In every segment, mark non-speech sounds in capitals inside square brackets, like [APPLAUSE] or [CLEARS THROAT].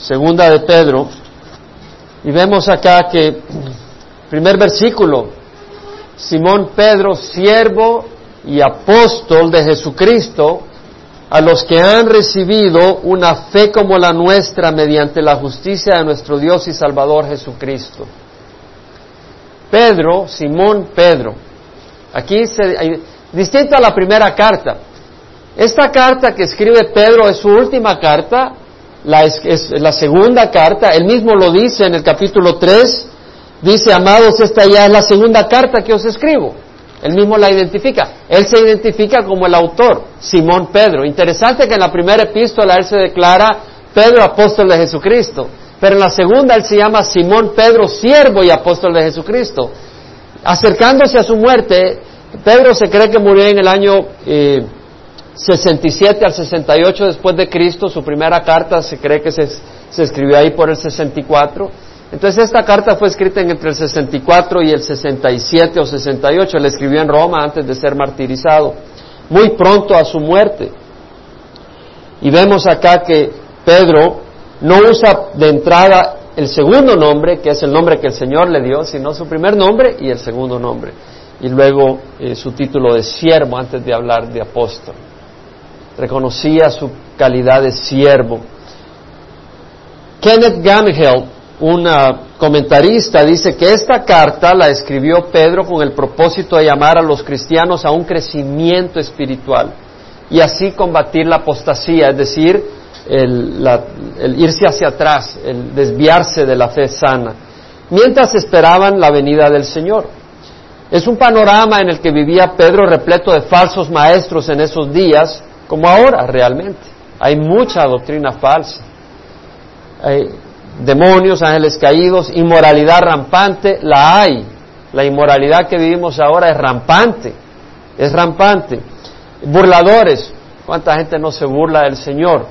segunda de Pedro, y vemos acá que, primer versículo, Simón Pedro, siervo y apóstol de Jesucristo, a los que han recibido una fe como la nuestra mediante la justicia de nuestro Dios y Salvador Jesucristo. Pedro, Simón Pedro, aquí se, distinto a la primera carta. Esta carta que escribe Pedro es su última carta, la, es, la segunda carta, él mismo lo dice en el capítulo 3, dice, amados, esta ya es la segunda carta que os escribo. Él mismo la identifica. Él se identifica como el autor, Simón Pedro. Interesante que en la primera epístola él se declara Pedro, apóstol de Jesucristo. Pero en la segunda él se llama Simón Pedro, siervo y apóstol de Jesucristo. Acercándose a su muerte, Pedro se cree que murió en el año 67 eh, al 68 después de Cristo. Su primera carta se cree que se, se escribió ahí por el 64. Entonces esta carta fue escrita entre el 64 y el 67 o 68. Él escribió en Roma antes de ser martirizado, muy pronto a su muerte. Y vemos acá que Pedro no usa de entrada el segundo nombre, que es el nombre que el Señor le dio, sino su primer nombre y el segundo nombre. Y luego eh, su título de siervo antes de hablar de apóstol. Reconocía su calidad de siervo. Kenneth Gamhill un comentarista dice que esta carta la escribió Pedro con el propósito de llamar a los cristianos a un crecimiento espiritual y así combatir la apostasía, es decir, el, irse hacia atrás, el desviarse de la fe sana, mientras esperaban la venida del Señor. Es un panorama en el que vivía Pedro repleto de falsos maestros en esos días, como ahora realmente. Hay mucha doctrina falsa. Hay, demonios, ángeles caídos, inmoralidad rampante, la hay. La inmoralidad que vivimos ahora es rampante, es rampante. Burladores, ¿cuánta gente no se burla del Señor?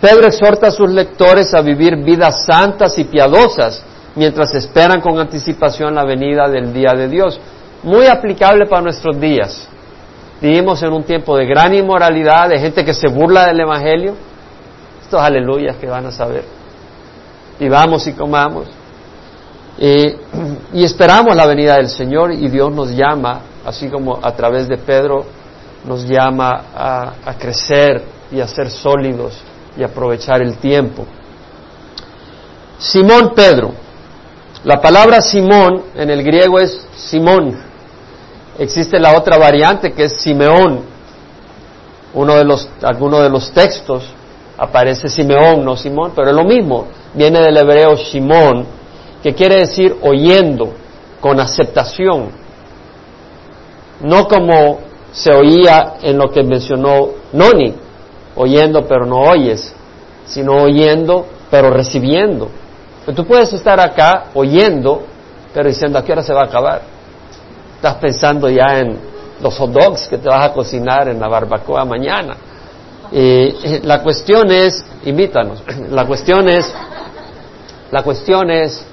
Pedro exhorta a sus lectores a vivir vidas santas y piadosas mientras esperan con anticipación la venida del día de Dios. Muy aplicable para nuestros días. Vivimos en un tiempo de gran inmoralidad, de gente que se burla del Evangelio. Estos aleluyas que van a saber vivamos y comamos. y esperamos la venida del Señor y Dios nos llama, así como a través de Pedro, nos llama a, a crecer y a ser sólidos y aprovechar el tiempo. Simón Pedro. La palabra Simón en el griego es Simón. Existe la otra variante que es Simeón. Uno de los, alguno de los textos aparece Simeón, no Simón, pero es lo mismo viene del hebreo Shimón, que quiere decir oyendo, con aceptación. No como se oía en lo que mencionó Noni, oyendo pero no oyes, sino oyendo pero recibiendo. Pues tú puedes estar acá oyendo, pero diciendo a qué hora se va a acabar. Estás pensando ya en los hot dogs que te vas a cocinar en la barbacoa mañana. Eh, la cuestión es, invítanos, [CLEARS THROAT] la cuestión es la cuestión es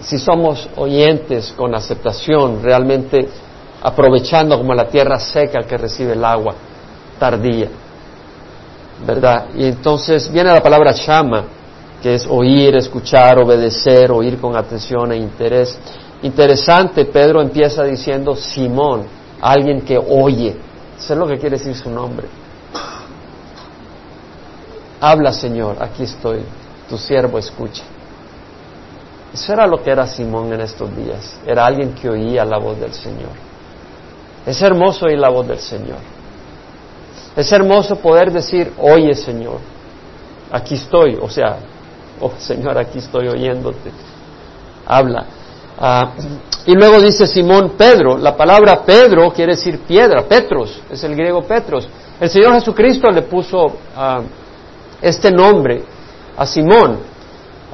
si somos oyentes con aceptación, realmente aprovechando como la tierra seca que recibe el agua tardía. ¿Verdad? Y entonces viene la palabra shama, que es oír, escuchar, obedecer, oír con atención e interés. Interesante, Pedro empieza diciendo Simón, alguien que oye. Eso es lo que quiere decir su nombre. Habla, Señor, aquí estoy tu siervo escucha. Eso era lo que era Simón en estos días. Era alguien que oía la voz del Señor. Es hermoso oír la voz del Señor. Es hermoso poder decir, oye Señor, aquí estoy. O sea, oh Señor, aquí estoy oyéndote. Habla. Ah, y luego dice Simón Pedro. La palabra Pedro quiere decir piedra. Petros, es el griego Petros. El Señor Jesucristo le puso ah, este nombre a Simón.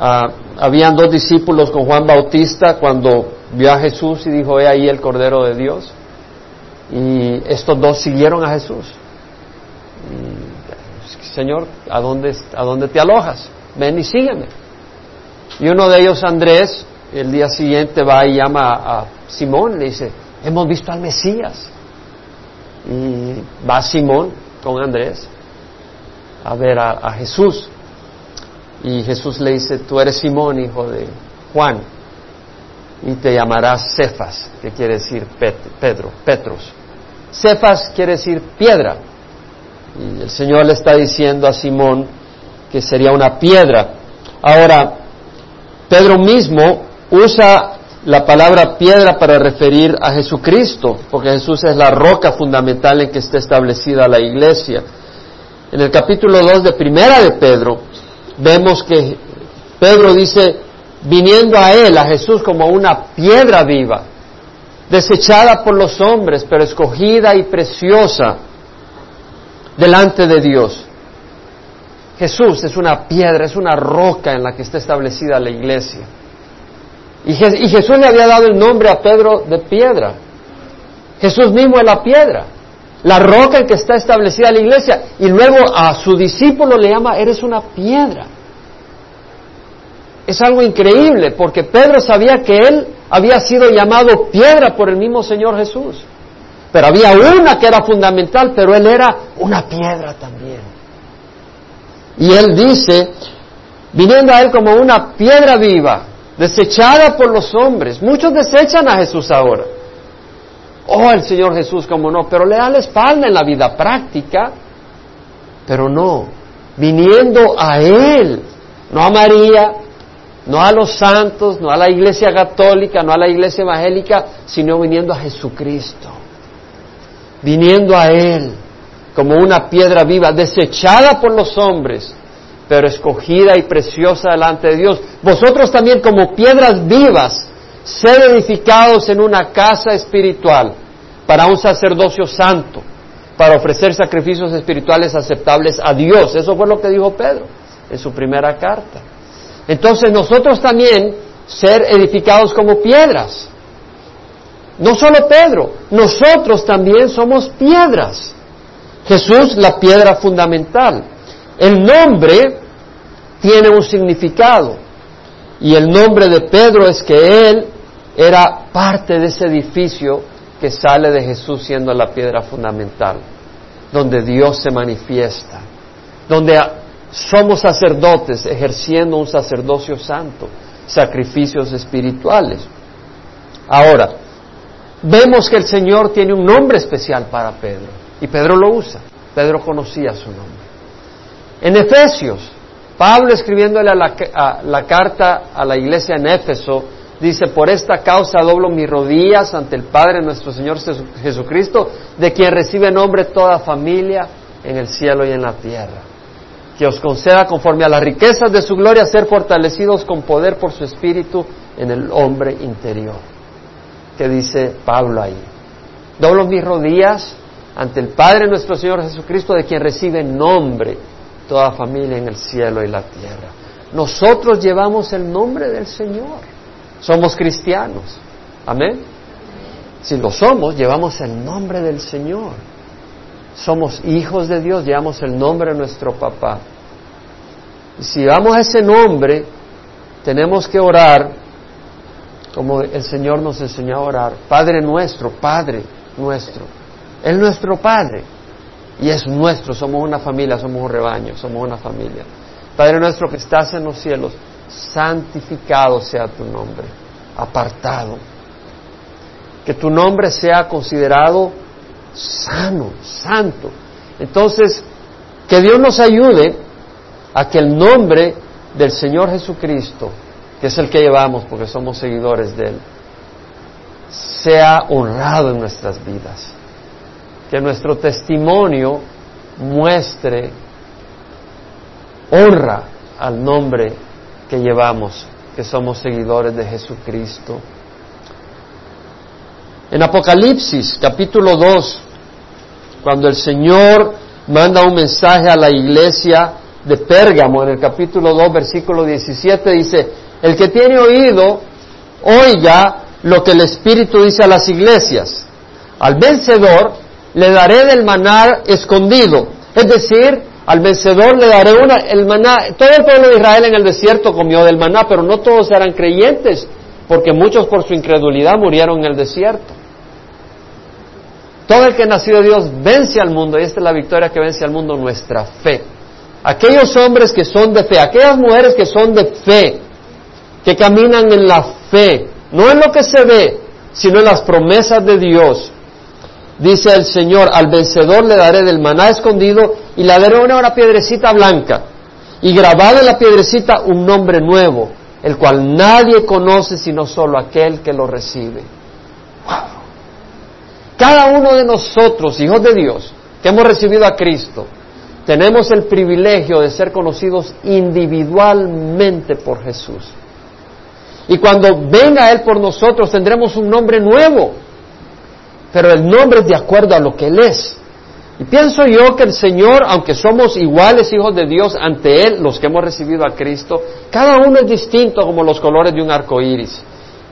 Ah, habían dos discípulos con Juan Bautista cuando vio a Jesús y dijo, he ahí el Cordero de Dios. Y estos dos siguieron a Jesús. Señor, ¿a dónde, ¿a dónde te alojas? Ven y sígueme. Y uno de ellos, Andrés, el día siguiente va y llama a Simón, le dice, hemos visto al Mesías. Y va Simón con Andrés a ver a Jesús. Y Jesús le dice, tú eres Simón, hijo de Juan, y te llamarás Cefas, que quiere decir Pedro, Petros. Cefas quiere decir piedra. Y el Señor le está diciendo a Simón que sería una piedra. Ahora, Pedro mismo usa la palabra piedra para referir a Jesucristo, porque Jesús es la roca fundamental en que está establecida la iglesia. En el capítulo 2 de Primera de Pedro, vemos que Pedro dice, viniendo a él, a Jesús, como una piedra viva, desechada por los hombres, pero escogida y preciosa delante de Dios. Jesús es una piedra, es una roca en la que está establecida la iglesia. Y, Jesús le había dado el nombre a Pedro de piedra. Jesús mismo es la piedra, la roca en que está establecida la iglesia. Y luego a su discípulo le llama, eres una piedra. Es algo increíble porque Pedro sabía que él había sido llamado piedra por el mismo Señor Jesús. Pero había una que era fundamental, pero él era una piedra también. Y él dice, viniendo a él como una piedra viva, desechada por los hombres. Muchos desechan a Jesús ahora. Oh, el Señor Jesús, como no, pero le da la espalda en la vida práctica, pero no, viniendo a Él, no a María, no a los santos, no a la iglesia católica, no a la iglesia evangélica, sino viniendo a Jesucristo, viniendo a Él como una piedra viva, desechada por los hombres, pero escogida y preciosa delante de Dios. Vosotros también como piedras vivas, sed edificados en una casa espiritual para un sacerdocio santo, para ofrecer sacrificios espirituales aceptables a Dios. Eso fue lo que dijo Pedro en su primera carta. Entonces nosotros también ser edificados como piedras. No solo Pedro, nosotros también somos piedras. Jesús la piedra fundamental. El nombre tiene un significado y el nombre de Pedro es que él era parte de ese edificio que sale de Jesús siendo la piedra fundamental, donde Dios se manifiesta, donde somos sacerdotes ejerciendo un sacerdocio santo, sacrificios espirituales. Ahora, vemos que el Señor tiene un nombre especial para Pedro y Pedro lo usa. Pedro conocía su nombre. En Efesios, Pablo escribiéndole a la, carta a la iglesia en Éfeso, dice, por esta causa doblo mis rodillas ante el Padre nuestro Señor Jesucristo, de quien recibe nombre toda familia en el cielo y en la tierra. Que os conceda conforme a las riquezas de su gloria ser fortalecidos con poder por su espíritu en el hombre interior. Que dice Pablo ahí. Doblo mis rodillas ante el Padre nuestro Señor Jesucristo, de quien recibe nombre toda familia en el cielo y la tierra. Nosotros llevamos el nombre del Señor. Somos cristianos. Amén. Si lo somos, llevamos el nombre del Señor. Somos hijos de Dios, llevamos el nombre de nuestro papá. Y si llevamos ese nombre, tenemos que orar como el Señor nos enseñó a orar. Padre nuestro, Padre nuestro. Es nuestro Padre y es nuestro, somos una familia, somos un rebaño, somos una familia. Padre nuestro que estás en los cielos, santificado sea tu nombre, apartado. Que tu nombre sea considerado sano, santo. Entonces, que Dios nos ayude a que el nombre del Señor Jesucristo, que es el que llevamos porque somos seguidores de Él, sea honrado en nuestras vidas que nuestro testimonio muestre honra al nombre que llevamos, que somos seguidores de Jesucristo. En Apocalipsis capítulo 2, cuando el Señor manda un mensaje a la iglesia de Pérgamo, en el capítulo 2, versículo 17, dice, el que tiene oído, oiga lo que el Espíritu dice a las iglesias. Al vencedor le daré del maná escondido. Es decir, al vencedor le daré una, el maná. Todo el pueblo de Israel en el desierto comió del maná, pero no todos eran creyentes, porque muchos por su incredulidad murieron en el desierto. Todo el que nació de Dios vence al mundo, y esta es la victoria que vence al mundo, nuestra fe. Aquellos hombres que son de fe, aquellas mujeres que son de fe, que caminan en la fe, no en lo que se ve, sino en las promesas de Dios. Dice el Señor, al vencedor le daré del maná escondido y le daré una, piedrecita blanca y grabado en la piedrecita un nombre nuevo, el cual nadie conoce sino solo aquel que lo recibe. Cada uno de nosotros, hijos de Dios, que hemos recibido a Cristo, tenemos el privilegio de ser conocidos individualmente por Jesús. Y cuando venga Él por nosotros tendremos un nombre nuevo, pero el nombre es de acuerdo a lo que Él es. Y pienso yo que el Señor, aunque somos iguales hijos de Dios ante Él, los que hemos recibido a Cristo, cada uno es distinto como los colores de un arco iris.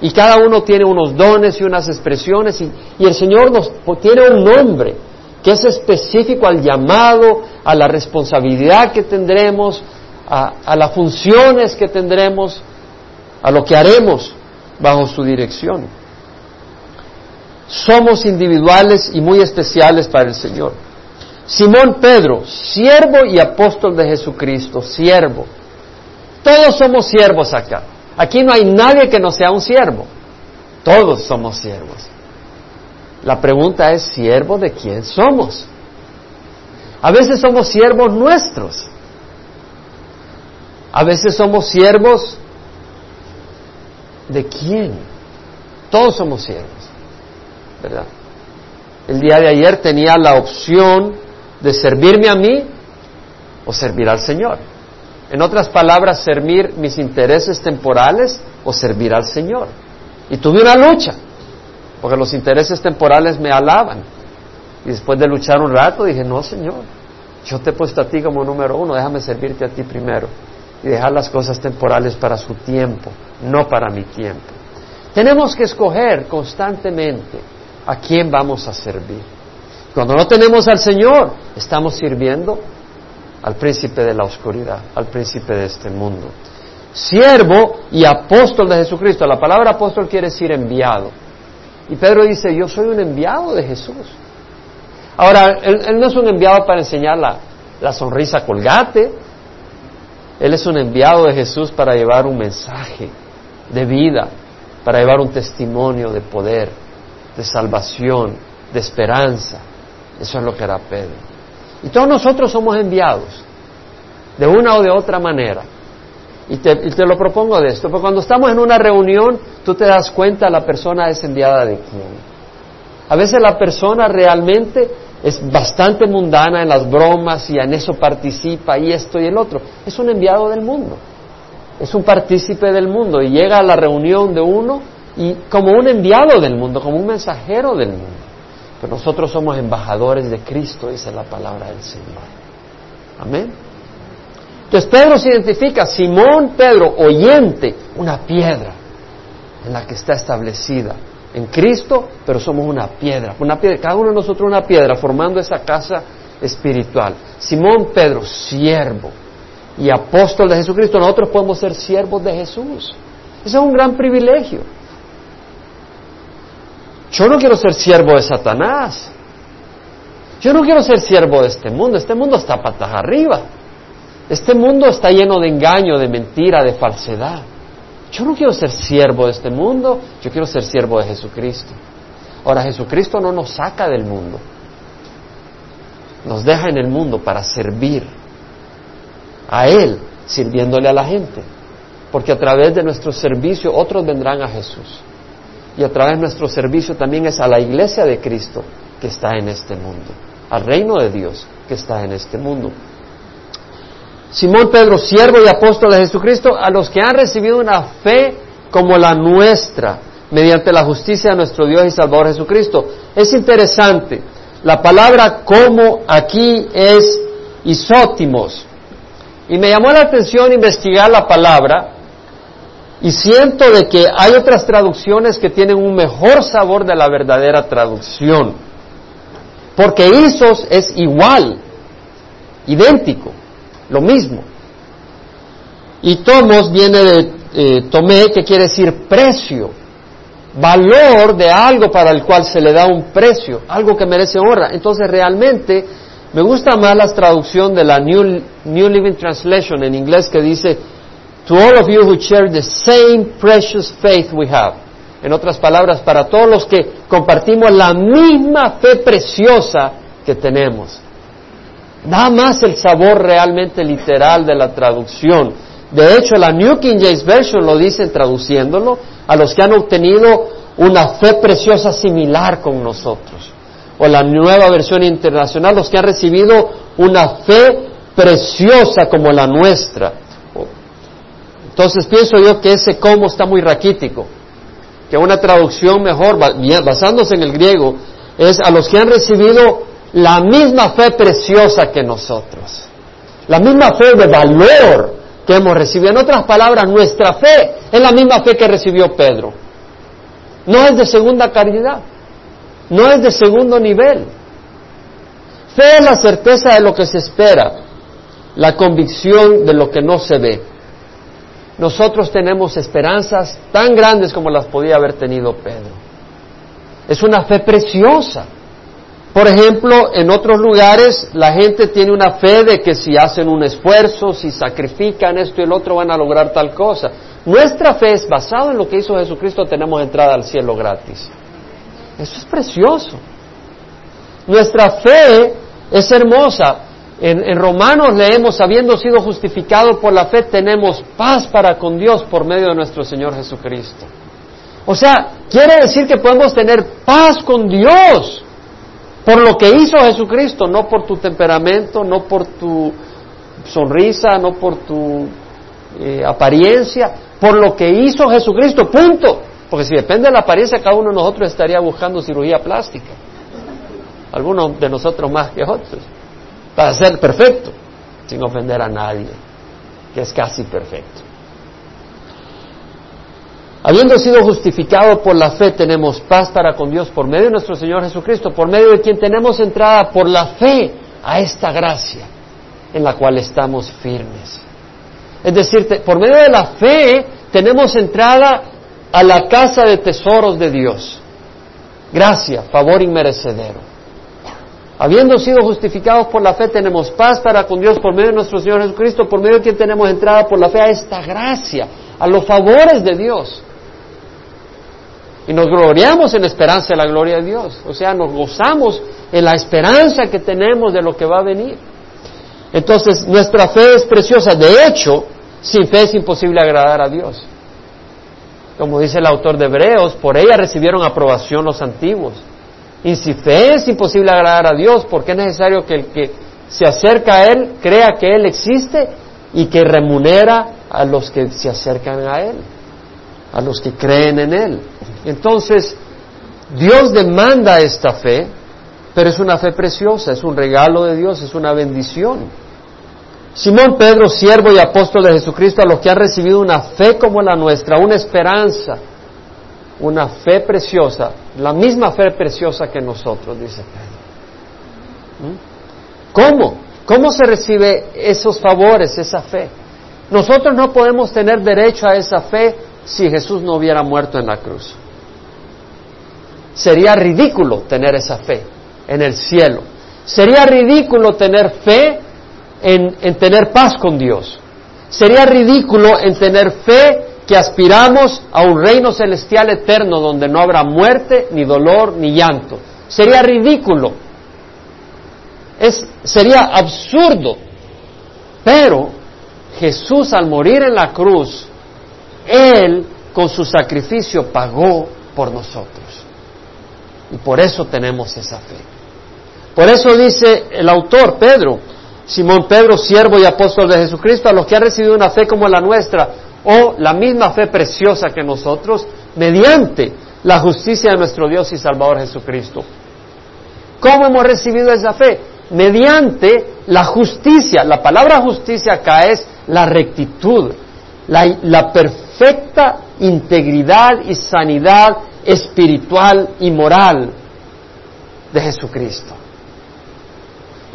Y cada uno tiene unos dones y unas expresiones, y, el Señor nos tiene un nombre que es específico al llamado, a la responsabilidad que tendremos, a las funciones que tendremos, a lo que haremos bajo su dirección. Somos individuales y muy especiales para el Señor. Simón Pedro, siervo y apóstol de Jesucristo, siervo. Todos somos siervos acá. Aquí no hay nadie que no sea un siervo. Todos somos siervos. La pregunta es, ¿siervo de quién somos? A veces somos siervos nuestros. A veces somos siervos de quién. Todos somos siervos, El día de ayer tenía la opción de servirme a mí o servir al Señor. En otras palabras, servir mis intereses temporales o servir al Señor. Y tuve una lucha, porque los intereses temporales me alaban. Y después de luchar un rato dije, no, Señor, yo te he puesto a ti como número uno, déjame servirte a ti primero y dejar las cosas temporales para su tiempo, no para mi tiempo. Tenemos que escoger constantemente a quién vamos a servir. Cuando no tenemos al Señor, estamos sirviendo al príncipe de la oscuridad, al príncipe de este mundo. Siervo y apóstol de Jesucristo. La palabra apóstol quiere decir enviado. Y Pedro dice, yo soy un enviado de Jesús. Ahora, él, no es un enviado para enseñar la, la sonrisa colgate, él es un enviado de Jesús para llevar un mensaje de vida, para llevar un testimonio de poder, de salvación, de esperanza. Eso es lo que era Pedro. Y todos nosotros somos enviados, de una o de otra manera. Y te, lo propongo de esto, porque cuando estamos en una reunión, tú te das cuenta la persona es enviada de quién. A veces la persona realmente es bastante mundana en las bromas y en eso participa y esto y el otro. Es un enviado del mundo, es un partícipe del mundo y llega a la reunión de uno y como un enviado del mundo, como un mensajero del mundo. Pero nosotros somos embajadores de Cristo, dice la palabra del Señor. Amén. Entonces Pedro se identifica, Simón Pedro, oyente, una piedra en la que está establecida en Cristo, pero somos una piedra, una piedra, cada uno de nosotros una piedra formando esa casa espiritual. Simón Pedro, siervo y apóstol de Jesucristo, nosotros podemos ser siervos de Jesús. Eso es un gran privilegio. Yo no quiero ser siervo de Satanás. Yo no quiero ser siervo de este mundo. Este mundo está patas arriba. Este mundo está lleno de engaño, de mentira, de falsedad. Yo no quiero ser siervo de este mundo, yo quiero ser siervo de Jesucristo. Ahora, Jesucristo no nos saca del mundo, nos deja en el mundo para servir a Él, sirviéndole a la gente. Porque a través de nuestro servicio otros vendrán a Jesús. Y a través de nuestro servicio también es a la iglesia de Cristo que está en este mundo, al reino de Dios que está en este mundo. Simón Pedro, siervo y apóstol de Jesucristo, a los que han recibido una fe como la nuestra, mediante la justicia de nuestro Dios y Salvador Jesucristo. Es interesante, la palabra como aquí es isótimos. Y me llamó la atención investigar la palabra y siento de que hay otras traducciones que tienen un mejor sabor de la verdadera traducción. Porque isos es igual, idéntico lo mismo. Y tomos viene de eh, tomé, que quiere decir precio, valor de algo para el cual se le da un precio, algo que merece honra. Entonces realmente Me gusta más la traducción de la New, New Living Translation en inglés que dice, To all of you who share the same precious faith we have. En otras palabras, para todos los que compartimos la misma fe preciosa que tenemos. Da más el sabor realmente literal de la traducción. De hecho, la New King James Version lo dice traduciéndolo a los que han obtenido una fe preciosa similar con nosotros. O la nueva versión internacional, los que han recibido una fe preciosa como la nuestra. Entonces pienso yo que ese cómo está muy raquítico, que una traducción mejor, basándose en el griego, es a los que han recibido la misma fe preciosa que nosotros, la misma fe de valor que hemos recibido. En otras palabras, nuestra fe es la misma fe que recibió Pedro. No es de segunda calidad, no es de segundo nivel. Fe es la certeza de lo que se espera, la convicción de lo que no se ve. Nosotros tenemos esperanzas tan grandes como las podía haber tenido Pedro. Es una fe preciosa. Por ejemplo, en otros lugares la gente tiene una fe de que si hacen un esfuerzo, si sacrifican esto y el otro van a lograr tal cosa. Nuestra fe es basada en lo que hizo Jesucristo, tenemos entrada al cielo gratis. Eso es precioso. Nuestra fe es hermosa. En, Romanos leemos, habiendo sido justificados por la fe, tenemos paz para con Dios por medio de nuestro Señor Jesucristo. O sea, quiere decir que podemos tener paz con Dios por lo que hizo Jesucristo, no por tu temperamento, no por tu sonrisa, no por tu eh, apariencia, por lo que hizo Jesucristo, punto. Porque si depende de la apariencia, cada uno de nosotros estaría buscando cirugía plástica. Algunos de nosotros más que otros. Para ser perfecto, sin ofender a nadie, que es casi perfecto. Habiendo sido justificados por la fe, tenemos paz para con Dios por medio de nuestro Señor Jesucristo, por medio de quien tenemos entrada por la fe a esta gracia en la cual estamos firmes. Es decir, por medio de la fe tenemos entrada a la casa de tesoros de Dios. Gracia, favor inmerecedero. Habiendo sido justificados por la fe, tenemos paz para con Dios por medio de nuestro Señor Jesucristo, por medio de quien tenemos entrada por la fe a esta gracia, a los favores de Dios. Y nos gloriamos en esperanza de la gloria de Dios. O sea, nos gozamos en la esperanza que tenemos de lo que va a venir. Entonces, nuestra fe es preciosa. De hecho, sin fe es imposible agradar a Dios. Como dice el autor de Hebreos, por ella recibieron aprobación los antiguos. Y si fe es imposible agradar a Dios, porque es necesario que el que se acerca a Él crea que Él existe y que remunera a los que se acercan a Él, a los que creen en Él. Entonces, Dios demanda esta fe, pero es una fe preciosa, es un regalo de Dios, es una bendición. Simón Pedro, siervo y apóstol de Jesucristo, a los que han recibido una fe como la nuestra, una esperanza, una fe preciosa, la misma fe preciosa que nosotros, dice Pedro. ¿Mm? ¿Cómo? ¿Cómo se recibe esos favores, esa fe? Nosotros no podemos tener derecho a esa fe si Jesús no hubiera muerto en la cruz. Sería ridículo tener esa fe en el cielo. Sería ridículo tener fe en, en tener paz con Dios. Sería ridículo en tener fe que aspiramos a un reino celestial eterno donde no habrá muerte, ni dolor, ni llanto. Sería ridículo. Es, sería absurdo. Pero Jesús al morir en la cruz, Él con su sacrificio pagó por nosotros. Y por eso tenemos esa fe. Por eso dice el autor, Pedro, Simón Pedro, siervo y apóstol de Jesucristo, a los que han recibido una fe como la nuestra, o la misma fe preciosa que nosotros, mediante la justicia de nuestro Dios y Salvador Jesucristo. ¿Cómo hemos recibido esa fe? Mediante la justicia. La palabra justicia acá es la rectitud, la, la perfecta integridad y sanidad espiritual y moral de Jesucristo.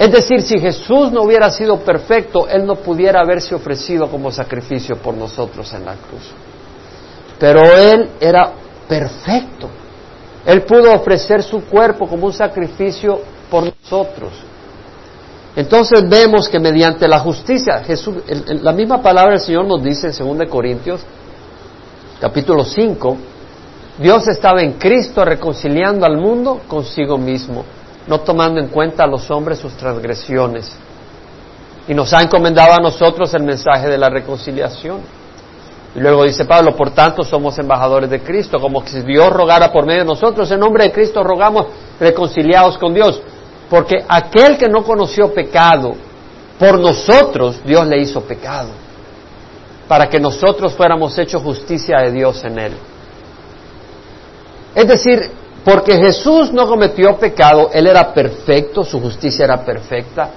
Es decir, si Jesús no hubiera sido perfecto, Él no pudiera haberse ofrecido como sacrificio por nosotros en la cruz. Pero Él era perfecto. Él pudo ofrecer su cuerpo como un sacrificio por nosotros. Entonces vemos que mediante la justicia, Jesús, la misma palabra del Señor nos dice en 2 Corintios, capítulo 5, Dios estaba en Cristo reconciliando al mundo consigo mismo, no tomando en cuenta a los hombres sus transgresiones. Y nos ha encomendado a nosotros el mensaje de la reconciliación. Y luego dice Pablo, por tanto somos embajadores de Cristo, como si Dios rogara por medio de nosotros, en nombre de Cristo rogamos reconciliados con Dios. Porque aquel que no conoció pecado, por nosotros Dios le hizo pecado, para que nosotros fuéramos hechos justicia de Dios en él. Es decir, porque Jesús no cometió pecado, Él era perfecto, su justicia era perfecta.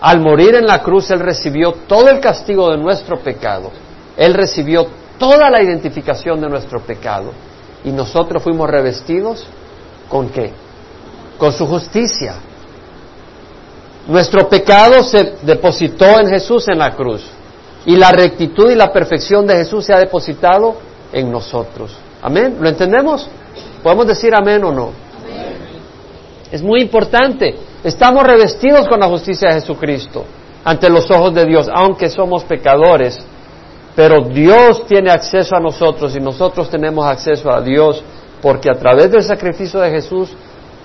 Al morir en la cruz, Él recibió todo el castigo de nuestro pecado. Él recibió toda la identificación de nuestro pecado. Y nosotros fuimos revestidos con qué? Con su justicia. Nuestro pecado se depositó en Jesús en la cruz. Y la rectitud y la perfección de Jesús se ha depositado en nosotros. Amén. ¿Lo entendemos? ¿Podemos decir amén o no? Es muy importante. Estamos revestidos con la justicia de Jesucristo ante los ojos de Dios, aunque somos pecadores. Pero Dios tiene acceso a nosotros y nosotros tenemos acceso a Dios porque a través del sacrificio de Jesús,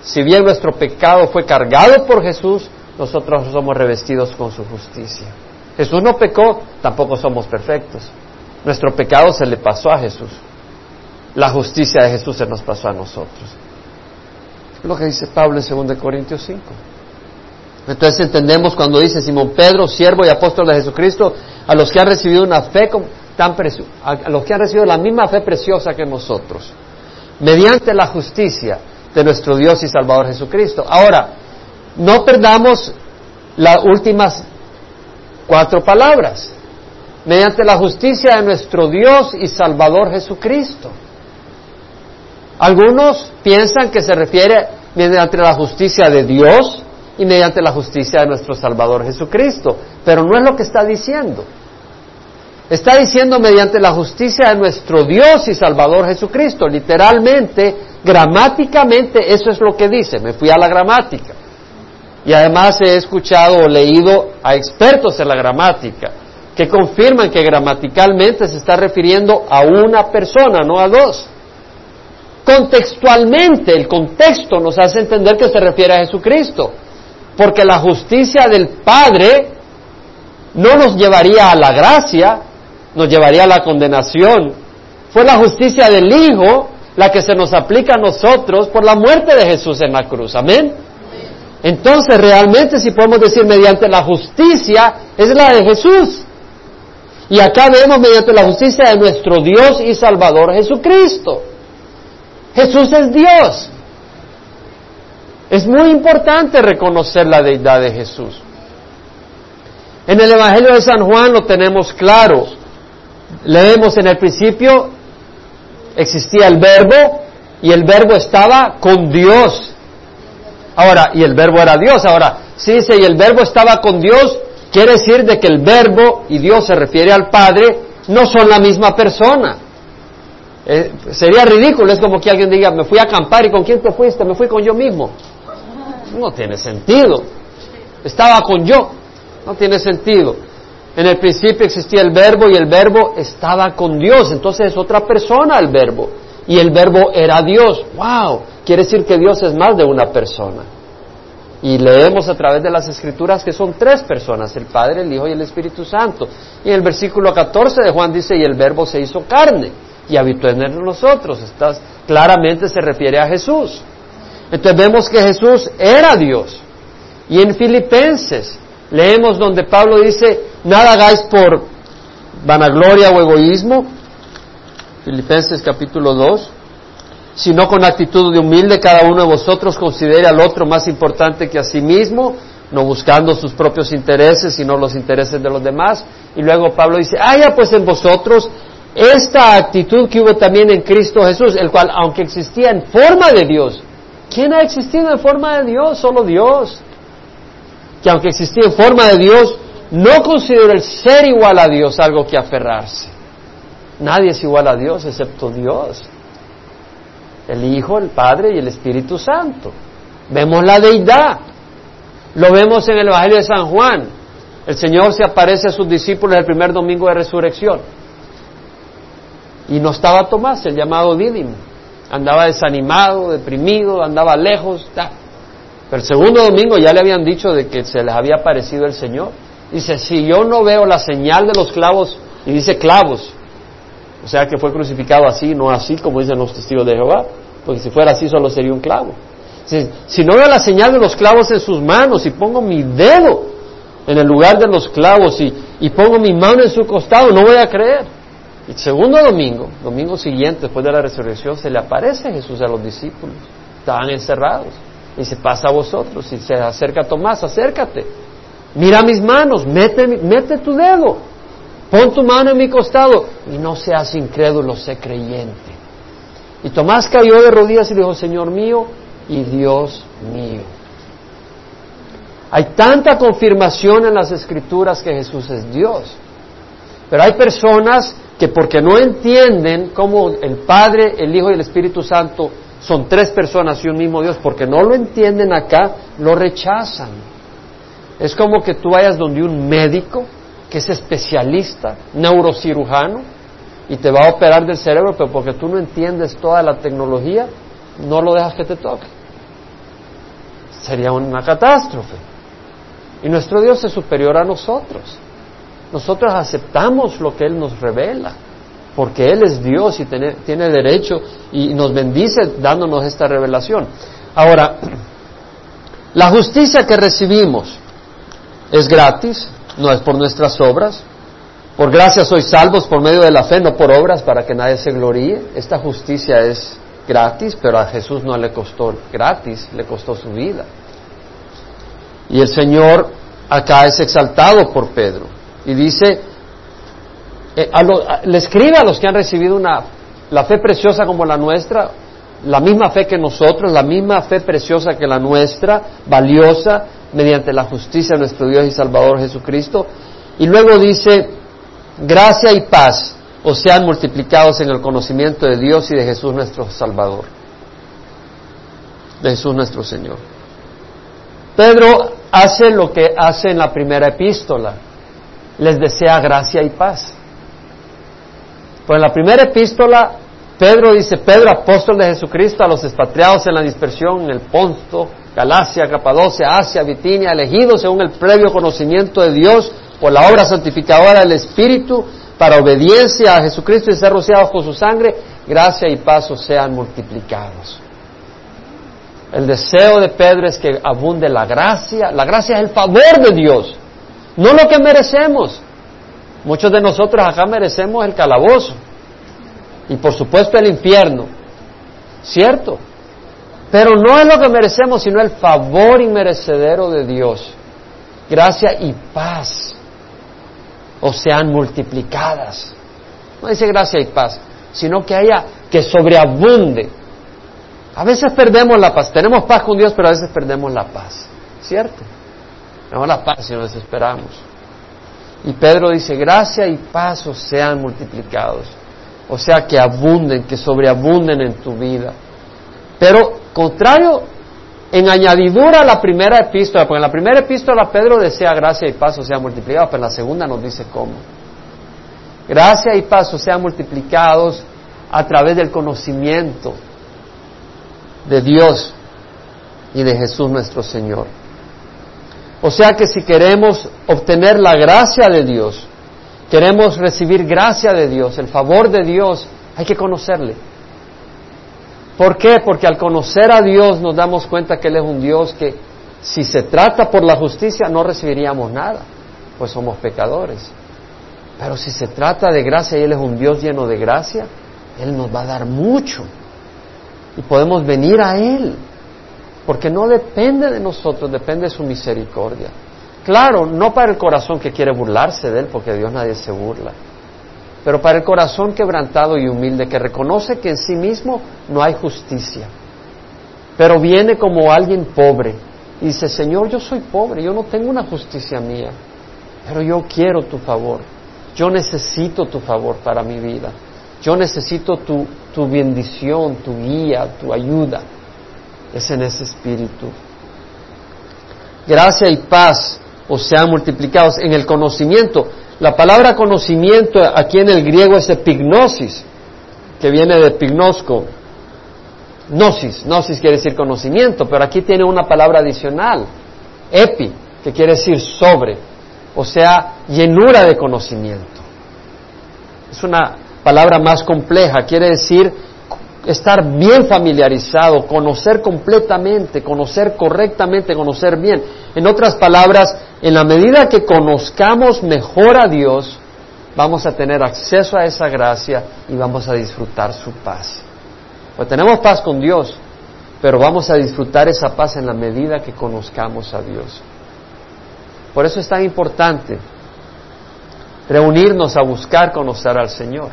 si bien nuestro pecado fue cargado por Jesús, nosotros somos revestidos con su justicia. Jesús no pecó, tampoco somos perfectos. Nuestro pecado se le pasó a Jesús. La justicia de Jesús se nos pasó a nosotros. Es lo que dice Pablo en 2 Corintios 5. Entonces entendemos cuando dice Simón Pedro, siervo y apóstol de Jesucristo, a los que han recibido una fe tan a los que han recibido la misma fe preciosa que nosotros, mediante la justicia de nuestro Dios y Salvador Jesucristo. Ahora, no perdamos las últimas cuatro palabras, mediante la justicia de nuestro Dios y Salvador Jesucristo. Algunos piensan que se refiere mediante la justicia de Dios y mediante la justicia de nuestro Salvador Jesucristo, pero no es lo que está diciendo. Está diciendo mediante la justicia de nuestro Dios y Salvador Jesucristo. Literalmente, gramáticamente, eso es lo que dice. Me fui a la gramática. Y además he escuchado o leído a expertos en la gramática que confirman que gramaticalmente se está refiriendo a una persona, no a dos. Contextualmente, el contexto nos hace entender que se refiere a Jesucristo, porque la justicia del Padre no nos llevaría a la gracia, nos llevaría a la condenación. Fue la justicia del Hijo la que se nos aplica a nosotros por la muerte de Jesús en la cruz. Amén. Entonces, realmente, si podemos decir mediante la justicia, es la de Jesús. Y acá vemos mediante la justicia de nuestro Dios y Salvador Jesucristo. Jesús es Dios. Es muy importante reconocer la deidad de Jesús. En el Evangelio de San Juan lo tenemos claro. Leemos en el principio, existía el verbo y el verbo estaba con Dios. Ahora, y el verbo era Dios. Ahora, si dice, y el verbo estaba con Dios, quiere decir de que el verbo y Dios se refiere al Padre, no son la misma persona. Eh, sería ridículo, es como que alguien diga, me fui a acampar y con quién te fuiste, me fui con yo mismo. No tiene sentido. Estaba con yo, no tiene sentido. En el principio existía el verbo y el verbo estaba con Dios, entonces es otra persona el verbo. Y el verbo era Dios. ¡Wow! Quiere decir que Dios es más de una persona. Y leemos a través de las escrituras que son tres personas, el Padre, el Hijo y el Espíritu Santo. Y en el versículo 14 de Juan dice, y el verbo se hizo carne y habitó en nosotros. Estás, claramente se refiere a Jesús. Entonces vemos que Jesús era Dios. Y en Filipenses leemos donde Pablo dice, nada hagáis por vanagloria o egoísmo. Filipenses capítulo 2 sino con actitud de humilde cada uno de vosotros considere al otro más importante que a sí mismo, no buscando sus propios intereses, sino los intereses de los demás. Y luego Pablo dice, haya pues en vosotros esta actitud que hubo también en Cristo Jesús, el cual, aunque existía en forma de Dios, ¿quién ha existido en forma de Dios? Solo Dios. Que aunque existía en forma de Dios, no considera el ser igual a Dios algo que aferrarse. Nadie es igual a Dios excepto Dios. El Hijo, el Padre y el Espíritu Santo. Vemos la deidad. Lo vemos en el Evangelio de San Juan. El Señor se aparece a sus discípulos el primer domingo de resurrección. Y no estaba Tomás, el llamado Dídimo. Andaba desanimado, deprimido, andaba lejos. Pero el segundo domingo ya le habían dicho de que se les había aparecido el Señor. Dice, si yo no veo la señal de los clavos, y dice clavos, o sea que fue crucificado así, no así como dicen los testigos de Jehová, porque si fuera así solo sería un clavo. Si, no veo la señal de los clavos en sus manos y pongo mi dedo en el lugar de los clavos y, y pongo mi mano en su costado, no voy a creer. El segundo domingo, domingo siguiente, después de la resurrección, se le aparece Jesús a los discípulos. Estaban encerrados. Y se pasa a vosotros. Y se acerca Tomás, acércate. Mira mis manos, mete, mete tu dedo. Pon tu mano en mi costado. Y no seas incrédulo, sé creyente. Y Tomás cayó de rodillas y dijo, Señor mío y Dios mío. Hay tanta confirmación en las escrituras que Jesús es Dios. Pero hay personas que porque no entienden cómo el Padre, el Hijo y el Espíritu Santo son tres personas y un mismo Dios, porque no lo entienden acá, lo rechazan. Es como que tú vayas donde un médico que es especialista, neurocirujano, y te va a operar del cerebro, pero porque tú no entiendes toda la tecnología, no lo dejas que te toque. Sería una catástrofe. Y nuestro Dios es superior a nosotros. Nosotros aceptamos lo que Él nos revela, porque Él es Dios y tiene, derecho y nos bendice dándonos esta revelación. Ahora, [CLEARS THROAT] la justicia que recibimos es gratis, no es por nuestras obras. Por gracia sois salvos por medio de la fe, no por obras, para que nadie se gloríe. Esta justicia es gratis, pero a Jesús no le costó gratis, le costó su vida. Y el Señor acá es exaltado por Pedro y dice, eh, le escribe a los que han recibido una, la fe preciosa como la nuestra, la misma fe que nosotros, la misma fe preciosa que la nuestra, valiosa mediante la justicia de nuestro Dios y Salvador Jesucristo. Y luego dice, gracia y paz os sean multiplicados en el conocimiento de Dios y de Jesús nuestro Salvador, de Jesús nuestro Señor. Pedro hace lo que hace en la primera epístola, les desea gracia y paz. Pues en la primera epístola, Pedro dice, Pedro, apóstol de Jesucristo, a los expatriados en la dispersión, en el Ponto, Galacia, Capadocia, Asia, Bitinia, elegidos según el previo conocimiento de Dios por la obra santificadora del Espíritu, para obediencia a Jesucristo y ser rociados con su sangre, gracia y paso sean multiplicados. El deseo de Pedro es que abunde la gracia. La gracia es el favor de Dios, no lo que merecemos. Muchos de nosotros acá merecemos el calabozo y por supuesto el infierno, ¿cierto? Pero no es lo que merecemos, sino el favor inmerecedero de Dios. Gracia y paz o sean multiplicadas. No dice gracia y paz, sino que haya, que sobreabunde. A veces perdemos la paz, tenemos paz con Dios, pero a veces perdemos la paz, ¿cierto? Tenemos la paz y nos desesperamos. Y Pedro dice, gracia y paz o sean multiplicados, o sea, que abunden, que sobreabunden en tu vida. Pero contrario, en añadidura a la primera epístola, porque en la primera epístola Pedro desea gracia y paz o sea multiplicado, pero en la segunda nos dice cómo. Gracia y paz sean multiplicados a través del conocimiento de Dios y de Jesús nuestro Señor. O sea que si queremos obtener la gracia de Dios, queremos recibir gracia de Dios, el favor de Dios, hay que conocerle. ¿Por qué? Porque al conocer a Dios nos damos cuenta que Él es un Dios que si se trata por la justicia no recibiríamos nada, pues somos pecadores. Pero si se trata de gracia y Él es un Dios lleno de gracia, Él nos va a dar mucho. Y podemos venir a Él, porque no depende de nosotros, depende de su misericordia. Claro, no para el corazón que quiere burlarse de Él, porque Dios nadie se burla pero para el corazón quebrantado y humilde que reconoce que en sí mismo no hay justicia, pero viene como alguien pobre y dice, Señor, yo soy pobre, yo no tengo una justicia mía, pero yo quiero tu favor, yo necesito tu favor para mi vida, yo necesito tu, tu bendición, tu guía, tu ayuda. Es en ese espíritu. gracia y paz os sean multiplicados en el conocimiento. La palabra conocimiento aquí en el griego es epignosis, que viene de epignosco. Gnosis, gnosis quiere decir conocimiento, pero aquí tiene una palabra adicional, epi, que quiere decir sobre, o sea, llenura de conocimiento. Es una palabra más compleja, quiere decir estar bien familiarizado, conocer completamente, conocer correctamente, conocer bien. En otras palabras, en la medida que conozcamos mejor a Dios, vamos a tener acceso a esa gracia y vamos a disfrutar su paz. Pues tenemos paz con Dios, pero vamos a disfrutar esa paz en la medida que conozcamos a Dios. Por eso es tan importante reunirnos a buscar conocer al Señor.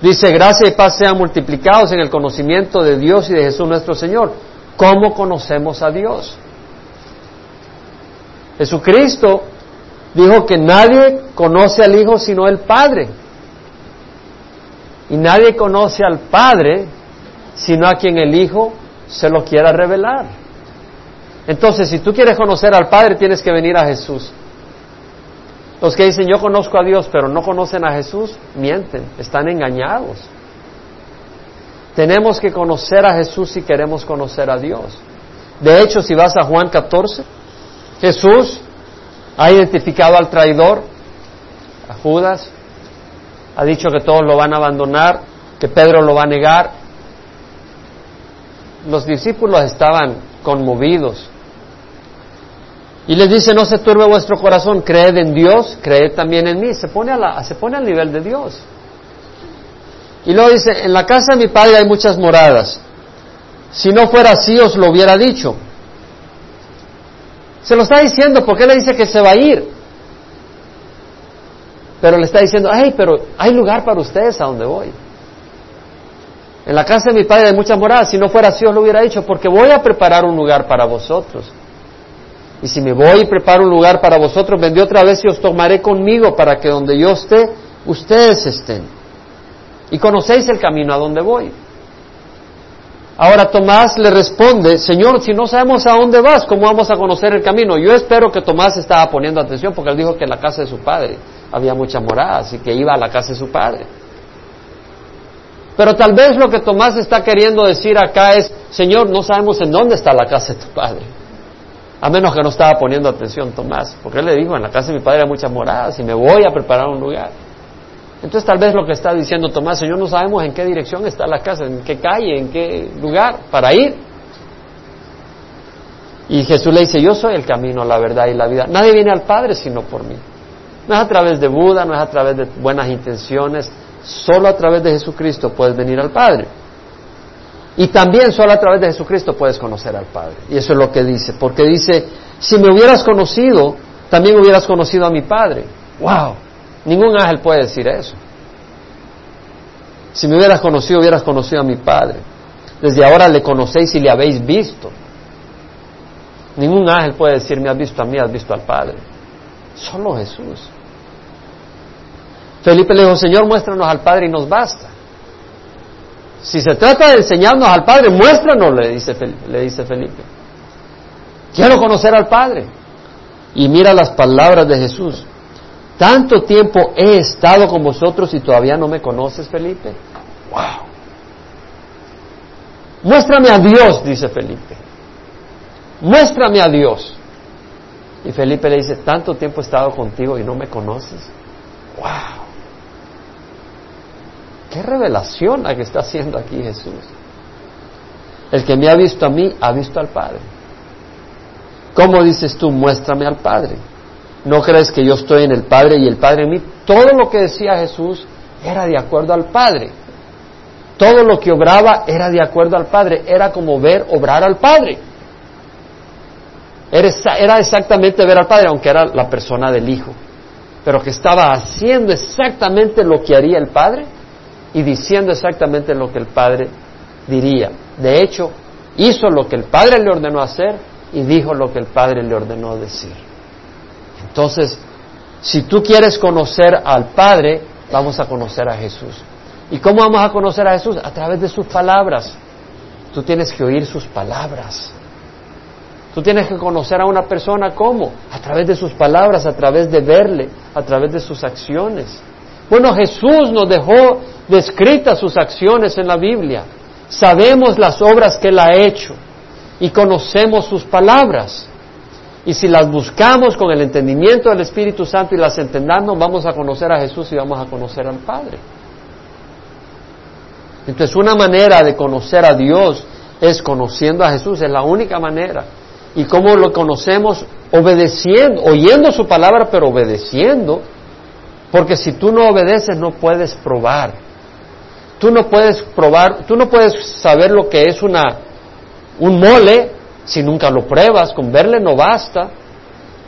Dice, gracia y paz sean multiplicados en el conocimiento de Dios y de Jesús nuestro Señor. ¿Cómo conocemos a Dios? Jesucristo dijo que nadie conoce al Hijo sino el Padre. Y nadie conoce al Padre sino a quien el Hijo se lo quiera revelar. Entonces, si tú quieres conocer al Padre, tienes que venir a Jesús. Los que dicen yo conozco a Dios pero no conocen a Jesús, mienten, están engañados. Tenemos que conocer a Jesús si queremos conocer a Dios. De hecho, si vas a Juan 14, Jesús ha identificado al traidor, a Judas, ha dicho que todos lo van a abandonar, que Pedro lo va a negar. Los discípulos estaban conmovidos, y les dice, no se turbe vuestro corazón, creed en Dios, creed también en mí. Se pone, a la, se pone al nivel de Dios. Y luego dice, en la casa de mi padre hay muchas moradas. Si no fuera así, os lo hubiera dicho. Se lo está diciendo porque le dice que se va a ir. Pero le está diciendo, hey, pero hay lugar para ustedes a donde voy. En la casa de mi padre hay muchas moradas. Si no fuera así, os lo hubiera dicho, porque voy a preparar un lugar para vosotros. Y si me voy y preparo un lugar para vosotros, vendré otra vez y os tomaré conmigo para que donde yo esté, ustedes estén. Y conocéis el camino a donde voy. Ahora Tomás le responde, Señor, si no sabemos a dónde vas, ¿cómo vamos a conocer el camino? Yo espero que Tomás estaba poniendo atención porque él dijo que en la casa de su padre había muchas moradas y que iba a la casa de su padre. Pero tal vez lo que Tomás está queriendo decir acá es, Señor, no sabemos en dónde está la casa de tu padre. A menos que no estaba poniendo atención Tomás, porque él le dijo, en la casa de mi padre hay muchas moradas y me voy a preparar un lugar. Entonces tal vez lo que está diciendo Tomás, Señor, no sabemos en qué dirección está la casa, en qué calle, en qué lugar para ir. Y Jesús le dice, yo soy el camino, la verdad y la vida. Nadie viene al Padre sino por mí. No es a través de Buda, no es a través de buenas intenciones, solo a través de Jesucristo puedes venir al Padre. Y también solo a través de Jesucristo puedes conocer al Padre. Y eso es lo que dice. Porque dice, si me hubieras conocido, también hubieras conocido a mi Padre. ¡Wow! Ningún ángel puede decir eso. Si me hubieras conocido, hubieras conocido a mi Padre. Desde ahora le conocéis y le habéis visto. Ningún ángel puede decir, me has visto a mí, has visto al Padre. Solo Jesús. Felipe le dijo, Señor, muéstranos al Padre y nos basta. Si se trata de enseñarnos al Padre, muéstranos, le dice, Felipe. Quiero conocer al Padre. Y mira las palabras de Jesús. Tanto tiempo he estado con vosotros y todavía no me conoces, Felipe. ¡Wow! Muéstrame a Dios, dice Felipe. Muéstrame a Dios. Y Felipe le dice, tanto tiempo he estado contigo y no me conoces. ¡Wow! ¿Qué revelación la que está haciendo aquí Jesús? El que me ha visto a mí, ha visto al Padre. ¿Cómo dices tú, muéstrame al Padre? ¿No crees que yo estoy en el Padre y el Padre en mí? Todo lo que decía Jesús era de acuerdo al Padre. Todo lo que obraba era de acuerdo al Padre. Era como ver obrar al Padre. Era exactamente ver al Padre, aunque era la persona del Hijo. Pero que estaba haciendo exactamente lo que haría el Padre y diciendo exactamente lo que el Padre diría. De hecho, hizo lo que el Padre le ordenó hacer y dijo lo que el Padre le ordenó decir. Entonces, si tú quieres conocer al Padre, vamos a conocer a Jesús. ¿Y cómo vamos a conocer a Jesús? A través de sus palabras. Tú tienes que oír sus palabras. Tú tienes que conocer a una persona cómo? A través de sus palabras, a través de verle, a través de sus acciones. Bueno, Jesús nos dejó descritas sus acciones en la Biblia. Sabemos las obras que Él ha hecho y conocemos sus palabras. Y si las buscamos con el entendimiento del Espíritu Santo y las entendamos, vamos a conocer a Jesús y vamos a conocer al Padre. Entonces, una manera de conocer a Dios es conociendo a Jesús, es la única manera. ¿Y cómo lo conocemos? Obedeciendo, oyendo su palabra, pero obedeciendo. Porque si tú no obedeces, no puedes probar. Tú no puedes probar, tú no puedes saber lo que es una, un mole si nunca lo pruebas. Con verle no basta.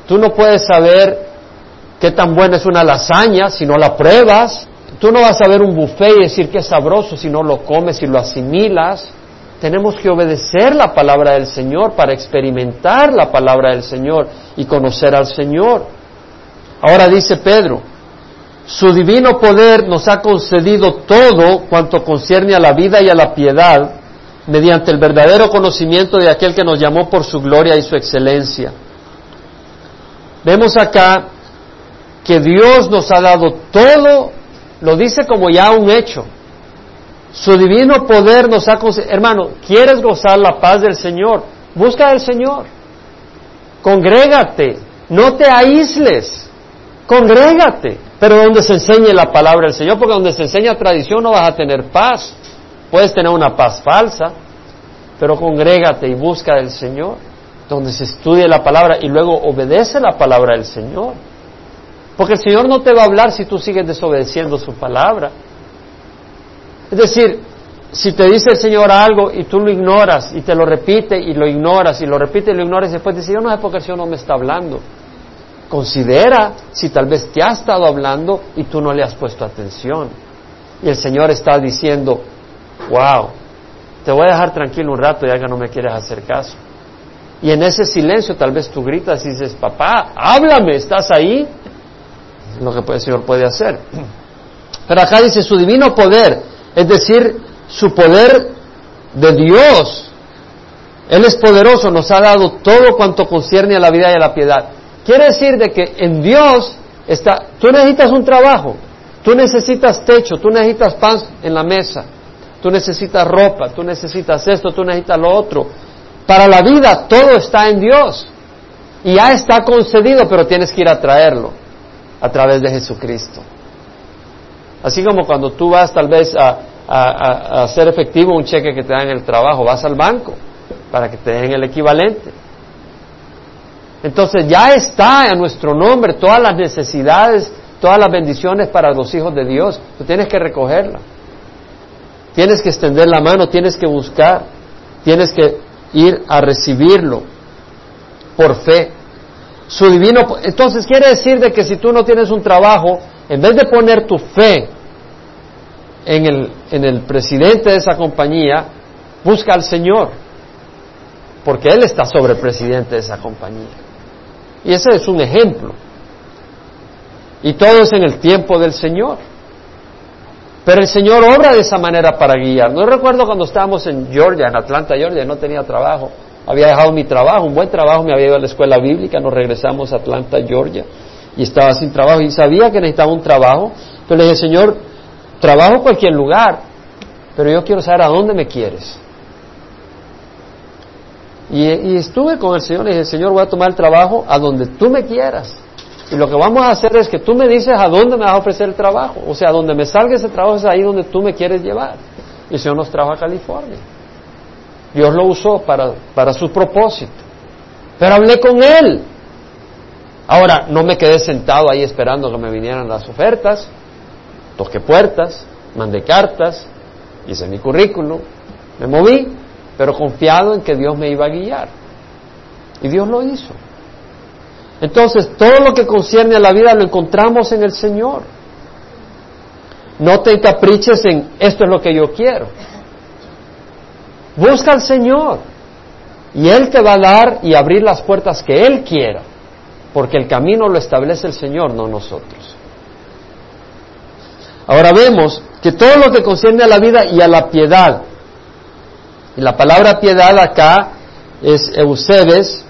Tú no puedes saber qué tan buena es una lasaña si no la pruebas. Tú no vas a ver un buffet y decir que es sabroso si no lo comes y lo asimilas. Tenemos que obedecer la palabra del Señor para experimentar la palabra del Señor y conocer al Señor. Ahora dice Pedro, su divino poder nos ha concedido todo cuanto concierne a la vida y a la piedad mediante el verdadero conocimiento de aquel que nos llamó por su gloria y su excelencia. Vemos acá que Dios nos ha dado todo, lo dice como ya un hecho, su divino poder nos ha concedido. Hermano, ¿quieres gozar la paz del Señor? Busca al Señor. Congrégate. No te aísles. Congrégate. Pero donde se enseñe la palabra del Señor, porque donde se enseña tradición no vas a tener paz. Puedes tener una paz falsa, pero congrégate y busca del Señor, donde se estudie la palabra y luego obedece la palabra del Señor. Porque el Señor no te va a hablar si tú sigues desobedeciendo su palabra. Es decir, si te dice el Señor algo y tú lo ignoras y te lo repite y lo ignoras y lo repite y lo ignoras y después dice, yo no sé por qué el Señor no me está hablando. Considera si tal vez te ha estado hablando y tú no le has puesto atención. Y el Señor está diciendo, wow, te voy a dejar tranquilo un rato ya que no me quieres hacer caso. Y en ese silencio tal vez tú gritas y dices, papá, háblame, ¿estás ahí? Lo que el Señor puede hacer. Pero acá dice su divino poder es decir, su poder de Dios. Él es poderoso, nos ha dado todo cuanto concierne a la vida y a la piedad. Quiere decir de que en Dios está, tú necesitas un trabajo, tú necesitas techo, tú necesitas pan en la mesa, tú necesitas ropa, tú necesitas esto, tú necesitas lo otro. Para la vida todo está en Dios y ya está concedido, pero tienes que ir a traerlo a través de Jesucristo. Así como cuando tú vas tal vez a, hacer efectivo un cheque que te dan en el trabajo, vas al banco para que te den el equivalente. Entonces ya está a nuestro nombre todas las necesidades, todas las bendiciones para los hijos de Dios. Tú tienes que recogerla. Tienes que extender la mano, tienes que buscar, tienes que ir a recibirlo por fe. Su divino, entonces quiere decir de que si tú no tienes un trabajo, en vez de poner tu fe en el, en el presidente de esa compañía, busca al Señor, porque Él está sobre el presidente de esa compañía. Y ese es un ejemplo. Y todo es en el tiempo del Señor. Pero el Señor obra de esa manera para guiar. No recuerdo cuando estábamos en Georgia, en Atlanta, Georgia, no tenía trabajo. Había dejado mi trabajo, un buen trabajo, me había ido a la escuela bíblica, nos regresamos a Atlanta, Georgia y estaba sin trabajo y sabía que necesitaba un trabajo, pero le dije, Señor, trabajo en cualquier lugar, pero yo quiero saber a dónde me quieres. Y, estuve con el Señor y dije, Señor, voy a tomar el trabajo a donde tú me quieras. Y lo que vamos a hacer es que tú me dices a dónde me vas a ofrecer el trabajo. O sea, donde me salga ese trabajo es ahí donde tú me quieres llevar. Y el Señor nos trajo a California. Dios lo usó para, para su propósito. Pero hablé con Él. Ahora, no me quedé sentado ahí esperando que me vinieran las ofertas, toqué puertas, mandé cartas, hice mi currículum, me moví, pero confiado en que Dios me iba a guiar. Y Dios lo hizo. Entonces, todo lo que concierne a la vida lo encontramos en el Señor. No te encapriches en esto es lo que yo quiero. Busca al Señor y Él te va a dar y abrir las puertas que Él quiera porque el camino lo establece el Señor, no nosotros. Ahora vemos que todo lo que concierne a la vida y a la piedad, y la palabra piedad acá es Eusebes,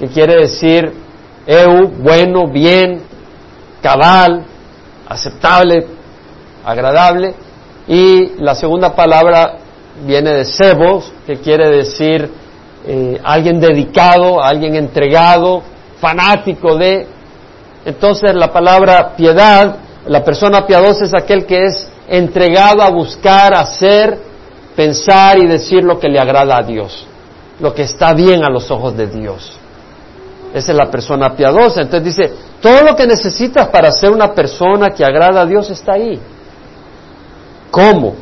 que quiere decir eu, bueno, bien, cabal, aceptable, agradable. Y la segunda palabra viene de sebos, que quiere decir eh, alguien dedicado, alguien entregado, fanático de. Entonces la palabra piedad, la persona piadosa es aquel que es entregado a buscar, hacer, pensar y decir lo que le agrada a Dios, lo que está bien a los ojos de Dios. Esa es la persona piadosa. Entonces dice, todo lo que necesitas para ser una persona que agrada a Dios está ahí. ¿Cómo?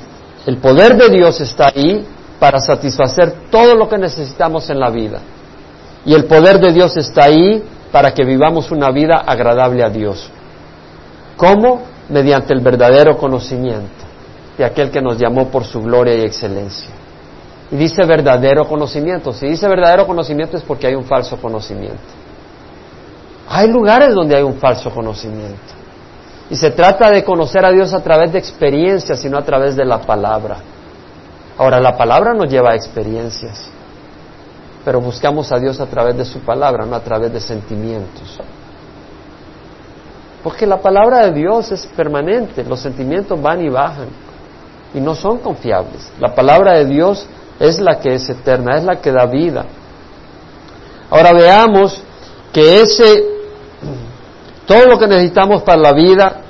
El poder de Dios está ahí para satisfacer todo lo que necesitamos en la vida. Y el poder de Dios está ahí para que vivamos una vida agradable a Dios. ¿Cómo? Mediante el verdadero conocimiento de aquel que nos llamó por su gloria y excelencia. Y dice verdadero conocimiento. Si dice verdadero conocimiento es porque hay un falso conocimiento. Hay lugares donde hay un falso conocimiento. Y se trata de conocer a Dios a través de experiencias, sino a través de la palabra. Ahora, la palabra nos lleva a experiencias, pero buscamos a Dios a través de su palabra, no a través de sentimientos. Porque la palabra de Dios es permanente, los sentimientos van y bajan y no son confiables. La palabra de Dios es la que es eterna, es la que da vida. Ahora veamos que ese, todo lo que necesitamos para la vida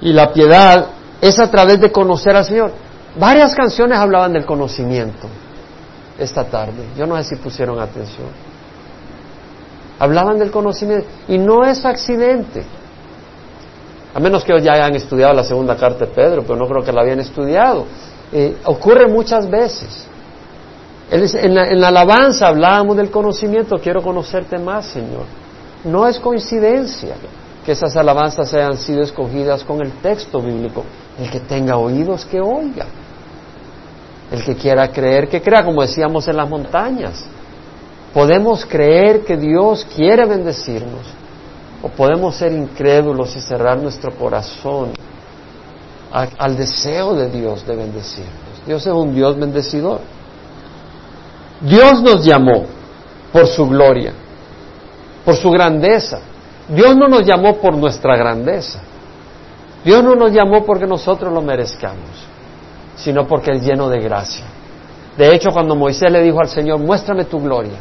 y la piedad es a través de conocer al Señor. Varias canciones hablaban del conocimiento esta tarde. Yo no sé si pusieron atención. Hablaban del conocimiento y no es accidente. A menos que ya hayan estudiado la segunda carta de Pedro, pero no creo que la habían estudiado. Eh, ocurre muchas veces. En en la alabanza hablábamos del conocimiento, quiero conocerte más, Señor. No es coincidencia que esas alabanzas hayan sido escogidas con el texto bíblico. El que tenga oídos, que oiga. El que quiera creer, que crea, como decíamos en las montañas. Podemos creer que Dios quiere bendecirnos o podemos ser incrédulos y cerrar nuestro corazón al deseo de Dios de bendecirnos. Dios es un Dios bendecidor. Dios nos llamó por su gloria, por su grandeza. Dios no nos llamó por nuestra grandeza. Dios no nos llamó porque nosotros lo merezcamos, sino porque es lleno de gracia. De hecho, cuando Moisés le dijo al Señor, muéstrame tu gloria,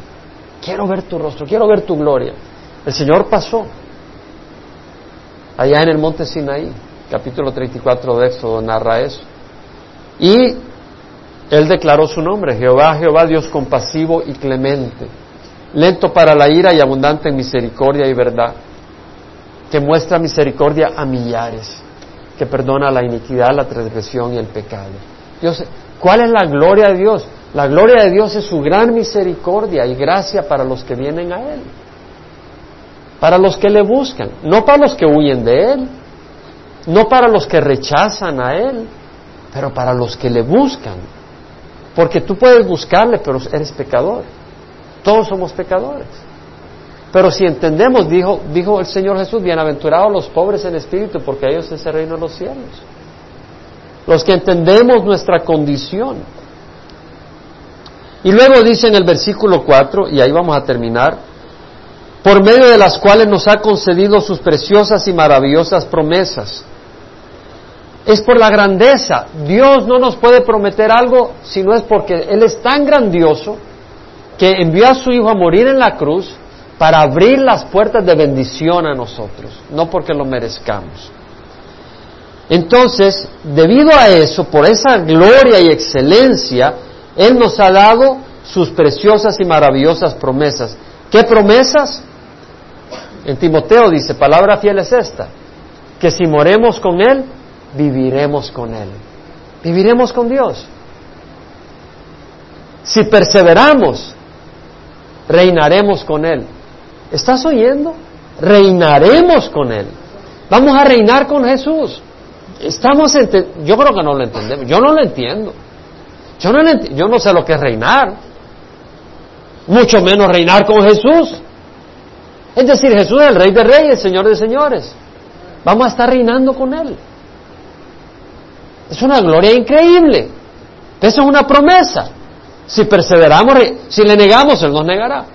quiero ver tu rostro, quiero ver tu gloria, el Señor pasó allá en el monte Sinaí, capítulo 34 de Éxodo narra eso. Y él declaró su nombre, Jehová, Jehová, Dios compasivo y clemente, lento para la ira y abundante en misericordia y verdad, que muestra misericordia a millares, que perdona la iniquidad, la transgresión y el pecado. Dios, ¿cuál es la gloria de Dios? La gloria de Dios es su gran misericordia y gracia para los que vienen a Él, para los que le buscan, no para los que huyen de Él, no para los que rechazan a Él, pero para los que le buscan. Porque tú puedes buscarle, pero eres pecador. Todos somos pecadores. Pero si entendemos, dijo, dijo el Señor Jesús, bienaventurados los pobres en espíritu, porque a ellos es el reino de los cielos. Los que entendemos nuestra condición. Y luego dice en el versículo 4, y ahí vamos a terminar, por medio de las cuales nos ha concedido sus preciosas y maravillosas promesas es por la grandeza. Dios no nos puede prometer algo si no es porque Él es tan grandioso que envió a su Hijo a morir en la cruz para abrir las puertas de bendición a nosotros, no porque lo merezcamos. Entonces, debido a eso, por esa gloria y excelencia, Él nos ha dado sus preciosas y maravillosas promesas. ¿Qué promesas? En Timoteo dice, palabra fiel es esta, que si moremos con Él, viviremos con Él. Viviremos con Dios. Si perseveramos, reinaremos con Él. ¿Estás oyendo? Reinaremos con Él. Vamos a reinar con Jesús. Estamos yo creo que no lo entendemos. Yo no lo entiendo. Yo no, yo no sé lo que es reinar. Mucho menos reinar con Jesús. Es decir, Jesús es el Rey de Reyes, Señor de Señores. Vamos a estar reinando con Él. Es una gloria increíble. Eso es una promesa. Si perseveramos, si le negamos, Él nos negará.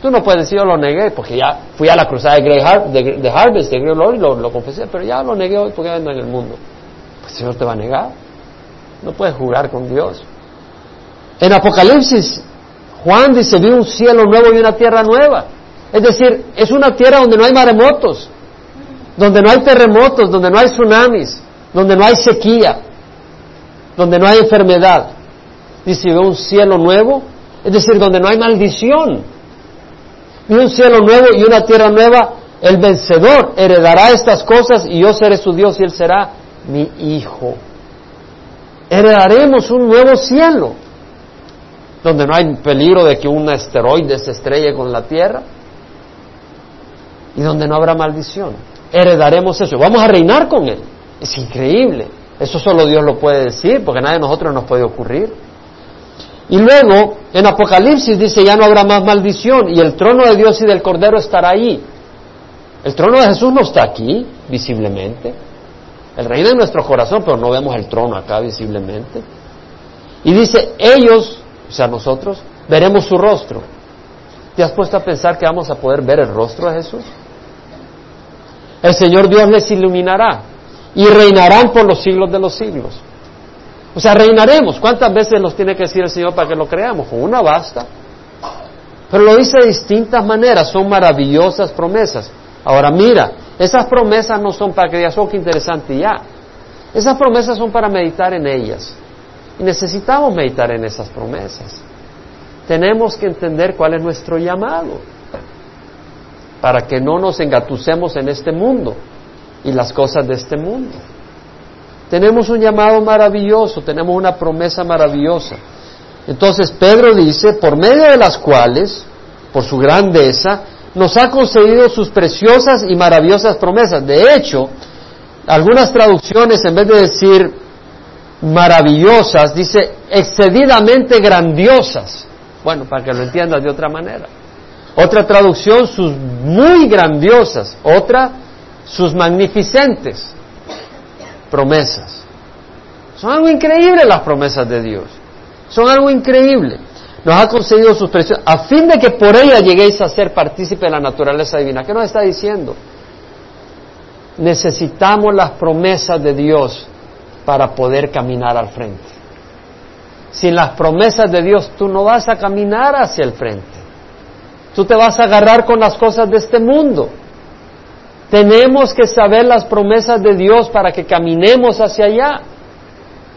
Tú no puedes decir yo lo negué porque ya fui a la cruzada de, Grey de, Harvest, de Grey y lo, lo, confesé, pero ya lo negué hoy porque ando en el mundo. Pues el Señor te va a negar. No puedes jugar con Dios. En Apocalipsis, Juan dice, vi un cielo nuevo y una tierra nueva. Es decir, es una tierra donde no hay maremotos, donde no hay terremotos, donde no hay tsunamis, donde no hay sequía, donde no hay enfermedad. Dice, ve un cielo nuevo, es decir, donde no hay maldición. Y un cielo nuevo y una tierra nueva, el vencedor heredará estas cosas y yo seré su Dios y él será mi hijo. Heredaremos un nuevo cielo, donde no hay peligro de que un asteroide se estrelle con la tierra y donde no habrá maldición. Heredaremos eso. Vamos a reinar con Él. Es increíble. Eso solo Dios lo puede decir, porque nadie de nosotros nos puede ocurrir. Y luego, en Apocalipsis dice, ya no habrá más maldición y el trono de Dios y del Cordero estará ahí. El trono de Jesús no está aquí, visiblemente. El reino en nuestro corazón, pero no vemos el trono acá visiblemente. Y dice, ellos, o sea, nosotros, veremos su rostro. ¿Te has puesto a pensar que vamos a poder ver el rostro de Jesús? El Señor Dios les iluminará y reinarán por los siglos de los siglos. O sea, reinaremos. ¿Cuántas veces nos tiene que decir el Señor para que lo creamos? Con una basta. Pero lo dice de distintas maneras, son maravillosas promesas. Ahora mira, esas promesas no son para que digas, oh, qué interesante ya. Esas promesas son para meditar en ellas. Y necesitamos meditar en esas promesas. Tenemos que entender cuál es nuestro llamado para que no nos engatucemos en este mundo y las cosas de este mundo. Tenemos un llamado maravilloso, tenemos una promesa maravillosa. Entonces Pedro dice, por medio de las cuales, por su grandeza, nos ha concedido sus preciosas y maravillosas promesas. De hecho, algunas traducciones, en vez de decir maravillosas, dice excedidamente grandiosas. Bueno, para que lo entiendas de otra manera. Otra traducción, sus muy grandiosas. Otra, sus magnificentes promesas. Son algo increíble las promesas de Dios. Son algo increíble. Nos ha concedido sus precios a fin de que por ella lleguéis a ser partícipe de la naturaleza divina. ¿Qué nos está diciendo? Necesitamos las promesas de Dios para poder caminar al frente. Sin las promesas de Dios tú no vas a caminar hacia el frente. Tú te vas a agarrar con las cosas de este mundo. Tenemos que saber las promesas de Dios para que caminemos hacia allá.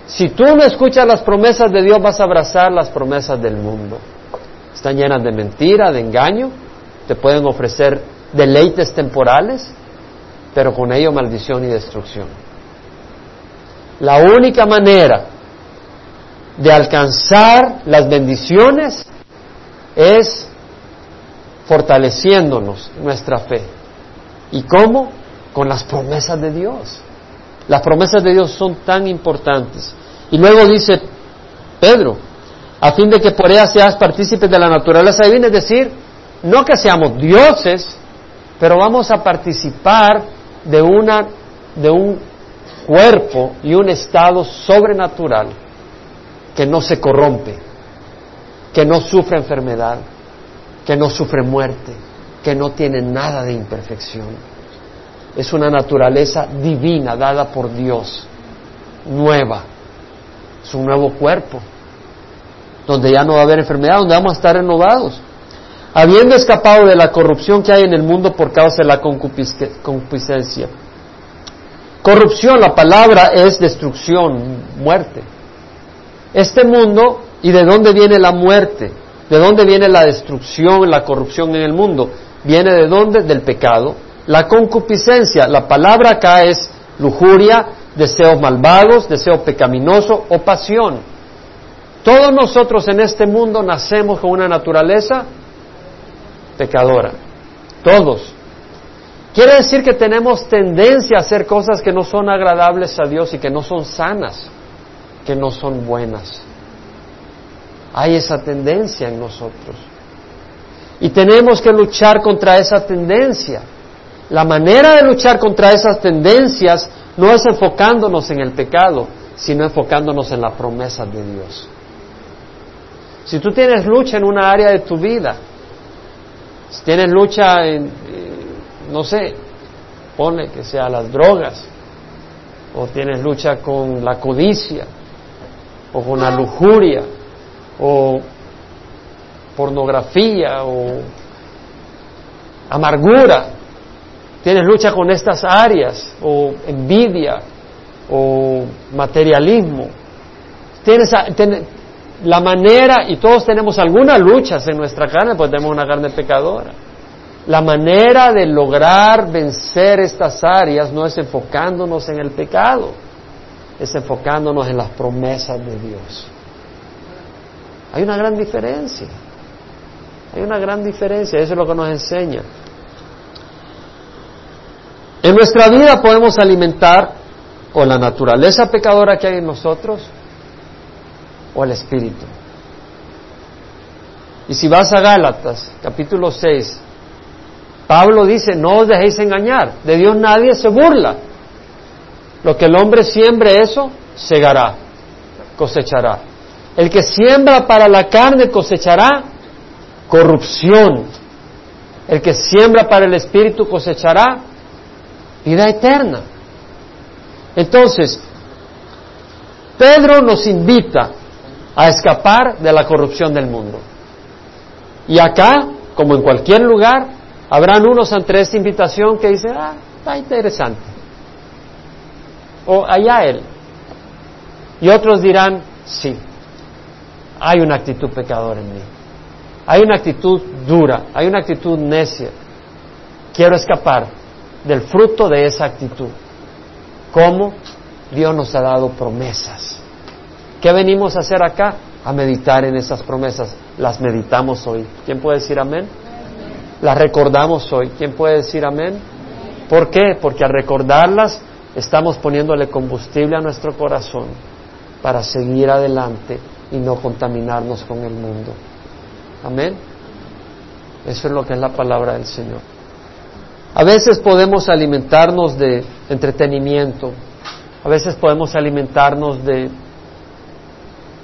Si tú no escuchas las promesas de Dios, vas a abrazar las promesas del mundo. Están llenas de mentira, de engaño, te pueden ofrecer deleites temporales, pero con ello maldición y destrucción. La única manera de alcanzar las bendiciones es fortaleciéndonos nuestra fe. ¿Y cómo? Con las promesas de Dios. Las promesas de Dios son tan importantes. Y luego dice Pedro, a fin de que por ella seas partícipes de la naturaleza divina, es decir, no que seamos dioses, pero vamos a participar de una de un cuerpo y un estado sobrenatural que no se corrompe, que no sufre enfermedad, que no sufre muerte, que no tiene nada de imperfección. Es una naturaleza divina dada por Dios, nueva. Es un nuevo cuerpo, donde ya no va a haber enfermedad, donde vamos a estar renovados. Habiendo escapado de la corrupción que hay en el mundo por causa de la concupiscencia. Corrupción, la palabra es destrucción, muerte. Este mundo, ¿y de dónde viene la muerte? ¿De dónde viene la destrucción, la corrupción en el mundo? ¿Viene de dónde? Del pecado. La concupiscencia, la palabra acá es lujuria, deseos malvados, deseo pecaminoso o pasión. Todos nosotros en este mundo nacemos con una naturaleza pecadora. Todos. Quiere decir que tenemos tendencia a hacer cosas que no son agradables a Dios y que no son sanas, que no son buenas. Hay esa tendencia en nosotros. Y tenemos que luchar contra esa tendencia. La manera de luchar contra esas tendencias no es enfocándonos en el pecado, sino enfocándonos en la promesa de Dios. Si tú tienes lucha en una área de tu vida, Si tienes lucha en, eh, no sé, pone que sea las drogas, o tienes lucha con la codicia, o con la lujuria, o pornografía, o amargura, tienes lucha con estas áreas, o envidia, o materialismo. Tienes, la manera, y todos tenemos algunas luchas en nuestra carne, pues tenemos una carne pecadora. La manera de lograr vencer estas áreas no es enfocándonos en el pecado, es enfocándonos en las promesas de Dios. Hay una gran diferencia. Hay una gran diferencia, eso es lo que nos enseña. En nuestra vida podemos alimentar o la naturaleza pecadora que hay en nosotros o el espíritu. Y si vas a Gálatas, capítulo 6, Pablo dice, no os dejéis engañar, de Dios nadie se burla. Lo que el hombre siembre eso, segará, cosechará. El que siembra para la carne cosechará corrupción. El que siembra para el espíritu cosechará vida eterna. Entonces, Pedro nos invita a escapar de la corrupción del mundo. Y acá, como en cualquier lugar, habrán unos ante esta invitación que dicen, ah, está interesante. O allá él. Y otros dirán, sí, hay una actitud pecadora en mí. Hay una actitud dura, hay una actitud necia. Quiero escapar del fruto de esa actitud. ¿Cómo? Dios nos ha dado promesas. ¿Qué venimos a hacer acá? A meditar en esas promesas. Las meditamos hoy. ¿Quién puede decir amén? Las recordamos hoy. ¿Quién puede decir amén? ¿Por qué? Porque al recordarlas estamos poniéndole combustible a nuestro corazón para seguir adelante y no contaminarnos con el mundo. Amén. Eso es lo que es la palabra del Señor. A veces podemos alimentarnos de entretenimiento, a veces podemos alimentarnos de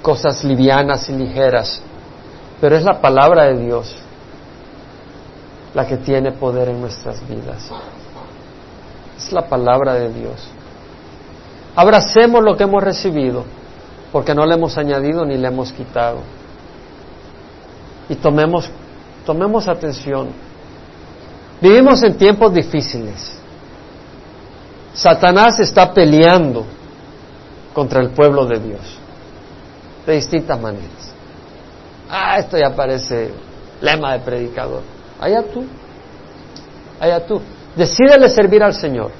cosas livianas y ligeras, pero es la palabra de Dios la que tiene poder en nuestras vidas. Es la palabra de Dios. Abracemos lo que hemos recibido, porque no le hemos añadido ni le hemos quitado. Y tomemos, tomemos atención Vivimos en tiempos difíciles. Satanás está peleando contra el pueblo de Dios de distintas maneras. Ah, esto ya parece lema de predicador. Allá tú, allá tú. Decídele servir al Señor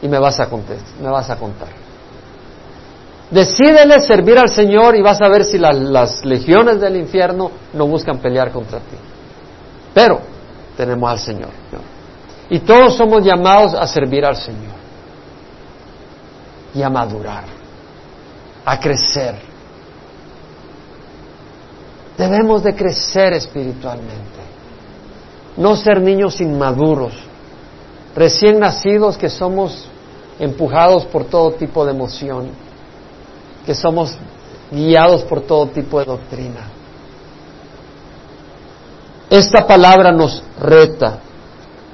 y me vas a contestar, me vas a contar. Decídele servir al Señor y vas a ver si las legiones del infierno no buscan pelear contra ti. Pero tenemos al Señor. Y todos somos llamados a servir al Señor y a madurar, a crecer. Debemos de crecer espiritualmente, no ser niños inmaduros, recién nacidos que somos empujados por todo tipo de emoción, que somos guiados por todo tipo de doctrina. Esta palabra nos reta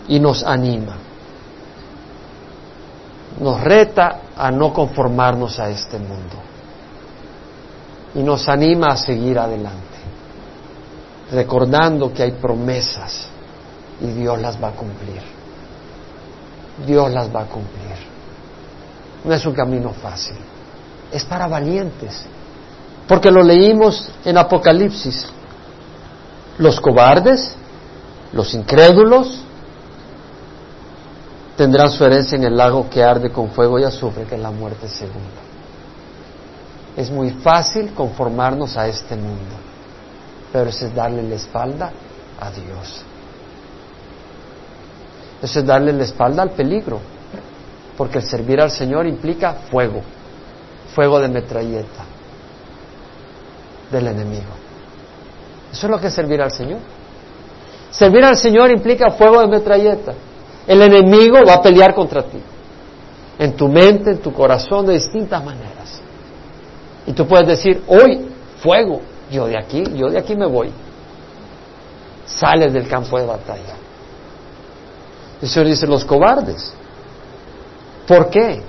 y nos anima. Nos reta a no conformarnos a este mundo. Y nos anima a seguir adelante, recordando que hay promesas y Dios las va a cumplir. Dios las va a cumplir. No es un camino fácil, es para valientes, porque lo leímos en Apocalipsis. Los cobardes, los incrédulos, tendrán su herencia en el lago que arde con fuego y azufre, que es la muerte segunda. Es muy fácil conformarnos a este mundo, pero eso es darle la espalda a Dios. Eso es darle la espalda al peligro, porque el servir al Señor implica fuego, fuego de metralleta del enemigo. Eso es lo que es servir al Señor. Servir al Señor implica fuego de metralleta. El enemigo va a pelear contra ti. En tu mente, en tu corazón, de distintas maneras. Y tú puedes decir, hoy, fuego, yo de aquí, yo de aquí me voy. sales del campo de batalla. El Señor dice, los cobardes. ¿Por qué?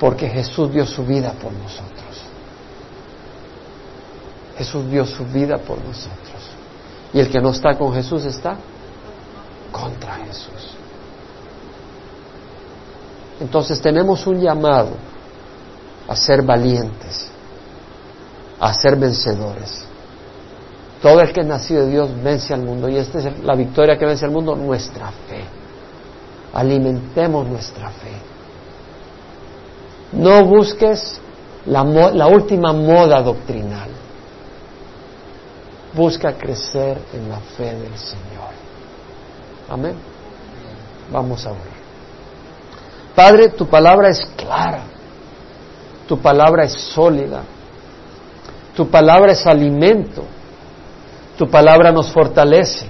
Porque Jesús dio su vida por nosotros. Jesús dio su vida por nosotros. Y el que no está con Jesús está contra Jesús. Entonces tenemos un llamado a ser valientes, a ser vencedores. Todo el que es nacido de Dios vence al mundo y esta es la victoria que vence al mundo, nuestra fe. Alimentemos nuestra fe. No busques la, última moda doctrinal. Busca crecer en la fe del Señor. Amén. Vamos a orar. Padre, tu palabra es clara, tu palabra es sólida, tu palabra es alimento, tu palabra nos fortalece,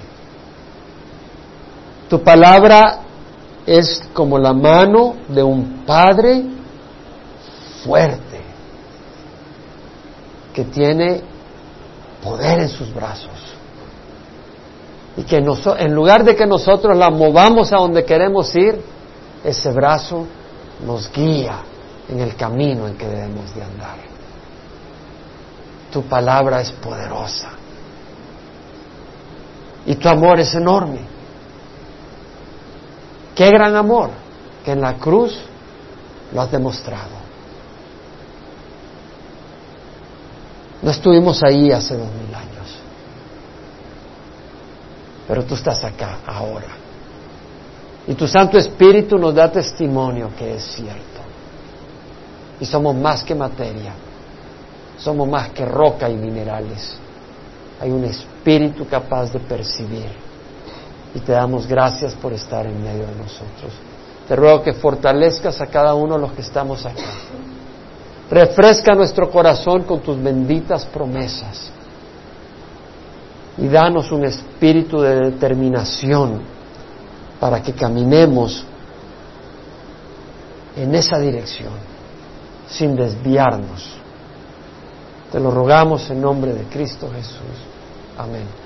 tu palabra es como la mano de un padre fuerte que tiene poder en sus brazos. Y que en lugar de que nosotros la movamos a donde queremos ir, ese brazo nos guía en el camino en que debemos de andar. Tu palabra es poderosa. Y tu amor es enorme. Qué gran amor que en la cruz lo has demostrado. No estuvimos ahí hace dos mil años, pero tú estás acá ahora y tu Santo Espíritu nos da testimonio que es cierto. Y somos más que materia, somos más que roca y minerales. Hay un espíritu capaz de percibir. Y te damos gracias por estar en medio de nosotros. Te ruego que fortalezcas a cada uno de los que estamos aquí. Refresca nuestro corazón con tus benditas promesas. Y danos un espíritu de determinación para que caminemos en esa dirección, sin desviarnos. Te lo rogamos en nombre de Cristo Jesús. Amén.